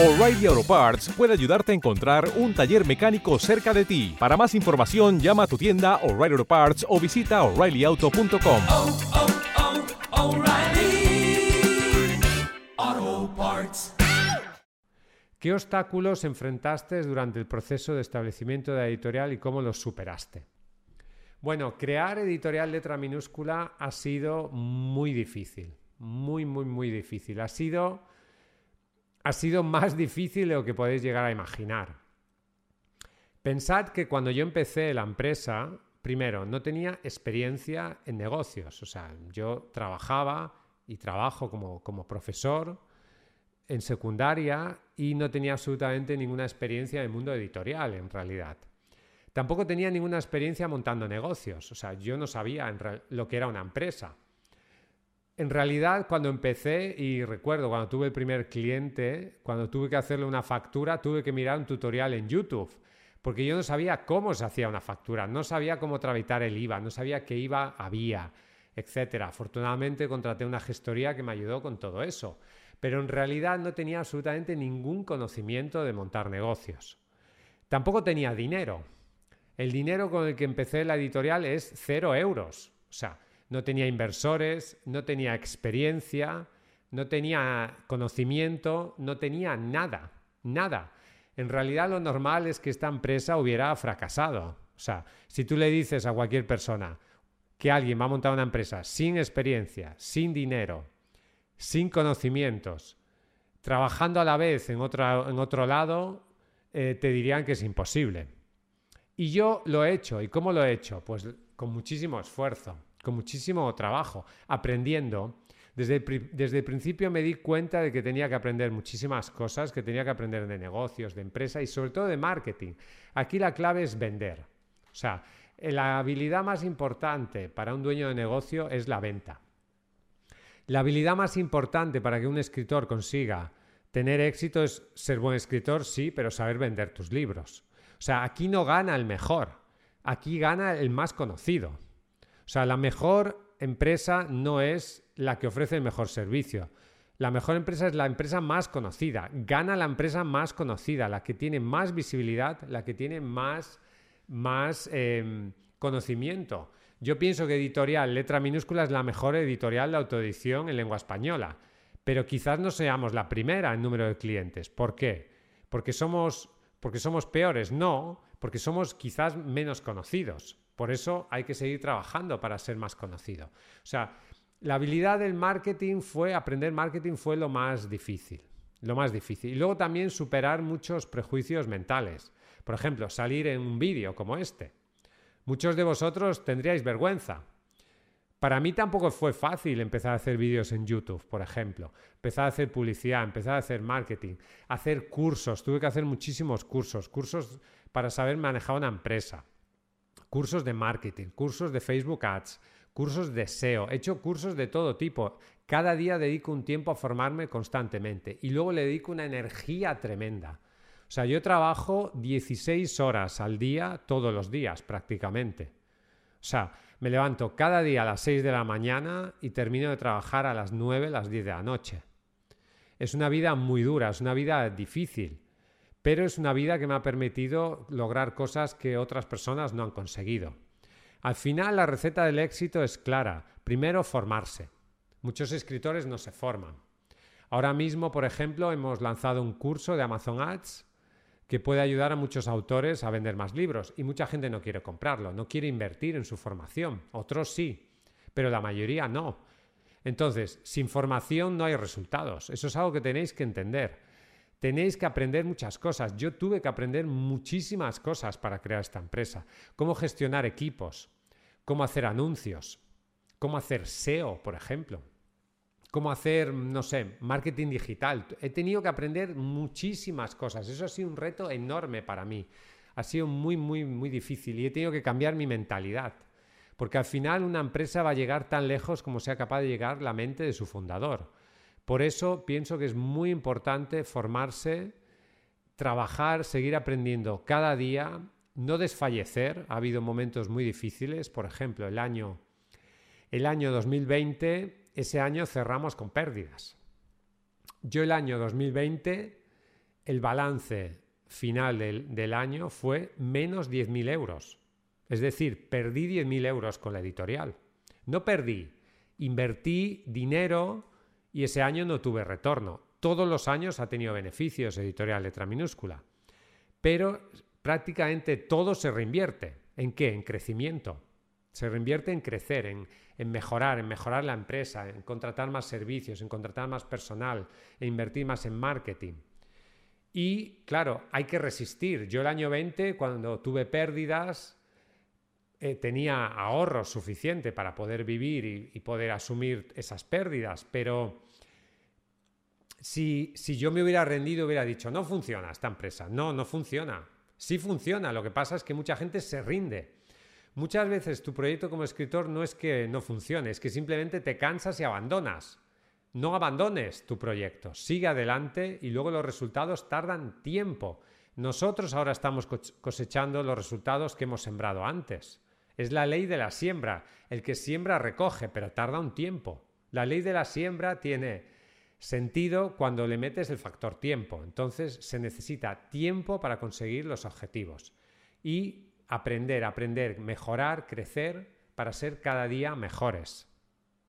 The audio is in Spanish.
O'Reilly Auto Parts puede ayudarte a encontrar un taller mecánico cerca de ti. Para más información, llama a tu tienda O'Reilly Auto Parts o visita oreillyauto.com. oh, oh, Parts. ¿Qué obstáculos enfrentaste durante el proceso de establecimiento de la editorial y cómo los superaste? Bueno, crear editorial letra minúscula ha sido muy difícil, muy, muy, muy difícil. Ha sido ha sido más difícil de lo que podéis llegar a imaginar. Pensad que cuando yo empecé la empresa, primero, no tenía experiencia en negocios. O sea, yo trabajaba y trabajo como, como profesor en secundaria y no tenía absolutamente ninguna experiencia en el mundo editorial, en realidad. Tampoco tenía ninguna experiencia montando negocios. O sea, yo no sabía lo que era una empresa. En realidad, cuando empecé, y recuerdo cuando tuve el primer cliente, cuando tuve que hacerle una factura, tuve que mirar un tutorial en YouTube, porque yo no sabía cómo se hacía una factura, no sabía cómo tramitar el IVA, no sabía qué IVA había, etc. Afortunadamente contraté una gestoría que me ayudó con todo eso, pero en realidad no tenía absolutamente ningún conocimiento de montar negocios. Tampoco tenía dinero. El dinero con el que empecé la editorial es cero euros. O sea, no tenía inversores, no tenía experiencia, no tenía conocimiento, no tenía nada, nada. En realidad lo normal es que esta empresa hubiera fracasado. O sea, si tú le dices a cualquier persona que alguien va a montar una empresa sin experiencia, sin dinero, sin conocimientos, trabajando a la vez en, en otro lado, eh, te dirían que es imposible. Y yo lo he hecho. ¿Y cómo lo he hecho? Pues con muchísimo esfuerzo con muchísimo trabajo, aprendiendo. Desde el, desde el, principio me di cuenta de que tenía que aprender muchísimas cosas, que tenía que aprender de negocios, de empresa y sobre todo de marketing. Aquí la clave es vender. O sea, la habilidad más importante para un dueño de negocio es la venta. La habilidad más importante para que un escritor consiga tener éxito es ser buen escritor, sí, pero saber vender tus libros. O sea, aquí no gana el mejor, aquí gana el más conocido. O sea, la mejor empresa no es la que ofrece el mejor servicio. La mejor empresa es la empresa más conocida. Gana la empresa más conocida, la que tiene más visibilidad, la que tiene más, más em, conocimiento. Yo pienso que editorial, letra minúscula, es la mejor editorial de autoedición en lengua española. Pero quizás no seamos la primera en número de clientes. ¿Por qué? Porque somos, porque somos peores. No, porque somos quizás menos conocidos. Por eso hay que seguir trabajando para ser más conocido. O sea, la habilidad del marketing fue, aprender marketing fue lo más difícil. Lo más difícil. Y luego también superar muchos prejuicios mentales. Por ejemplo, salir en un vídeo como este. Muchos de vosotros tendríais vergüenza. Para mí tampoco fue fácil empezar a hacer vídeos en YouTube, por ejemplo. Empezar a hacer publicidad, empezar a hacer marketing, hacer cursos. Tuve que hacer muchísimos cursos, cursos para saber manejar una empresa cursos de marketing, cursos de Facebook Ads, cursos de SEO, he hecho cursos de todo tipo. Cada día dedico un tiempo a formarme constantemente y luego le dedico una energía tremenda. O sea, yo trabajo 16 horas al día todos los días prácticamente. O sea, me levanto cada día a las 6 de la mañana y termino de trabajar a las 9, las 10 de la noche. Es una vida muy dura, es una vida difícil pero es una vida que me ha permitido lograr cosas que otras personas no han conseguido. Al final la receta del éxito es clara. Primero, formarse. Muchos escritores no se forman. Ahora mismo, por ejemplo, hemos lanzado un curso de Amazon Ads que puede ayudar a muchos autores a vender más libros y mucha gente no quiere comprarlo, no quiere invertir en su formación. Otros sí, pero la mayoría no. Entonces, sin formación no hay resultados. Eso es algo que tenéis que entender. Tenéis que aprender muchas cosas. Yo tuve que aprender muchísimas cosas para crear esta empresa. Cómo gestionar equipos, cómo hacer anuncios, cómo hacer SEO, por ejemplo. Cómo hacer, no sé, marketing digital. He tenido que aprender muchísimas cosas. Eso ha sido un reto enorme para mí. Ha sido muy, muy, muy difícil y he tenido que cambiar mi mentalidad. Porque al final una empresa va a llegar tan lejos como sea capaz de llegar la mente de su fundador. Por eso pienso que es muy importante formarse, trabajar, seguir aprendiendo cada día, no desfallecer. Ha habido momentos muy difíciles, por ejemplo, el año, el año 2020, ese año cerramos con pérdidas. Yo el año 2020 el balance final del, del año fue menos 10.000 euros. Es decir, perdí 10.000 euros con la editorial. No perdí, invertí dinero y ese año no tuve retorno. Todos los años ha tenido beneficios editorial letra minúscula. Pero prácticamente todo se reinvierte. ¿En qué? En crecimiento. Se reinvierte en crecer, en, en, mejorar, en mejorar la empresa, en contratar más servicios, en contratar más personal, en invertir más en marketing. Y claro, hay que resistir. Yo el año 20, cuando tuve pérdidas, eh, tenía ahorro suficiente para poder vivir y, y, poder asumir esas pérdidas, pero si, si yo me hubiera rendido, hubiera dicho, no funciona esta empresa, no, no funciona. Sí funciona, lo que pasa es que mucha gente se rinde. Muchas veces tu proyecto como escritor no es que no funcione, es que simplemente te cansas y abandonas. No abandones tu proyecto, sigue adelante y luego los resultados tardan tiempo. Nosotros ahora estamos cosechando los resultados que hemos sembrado antes. Es la ley de la siembra. El que siembra recoge, pero tarda un tiempo. La ley de la siembra tiene sentido cuando le metes el factor tiempo. Entonces se necesita tiempo para conseguir los objetivos. Y aprender, aprender, mejorar, crecer para ser cada día mejores.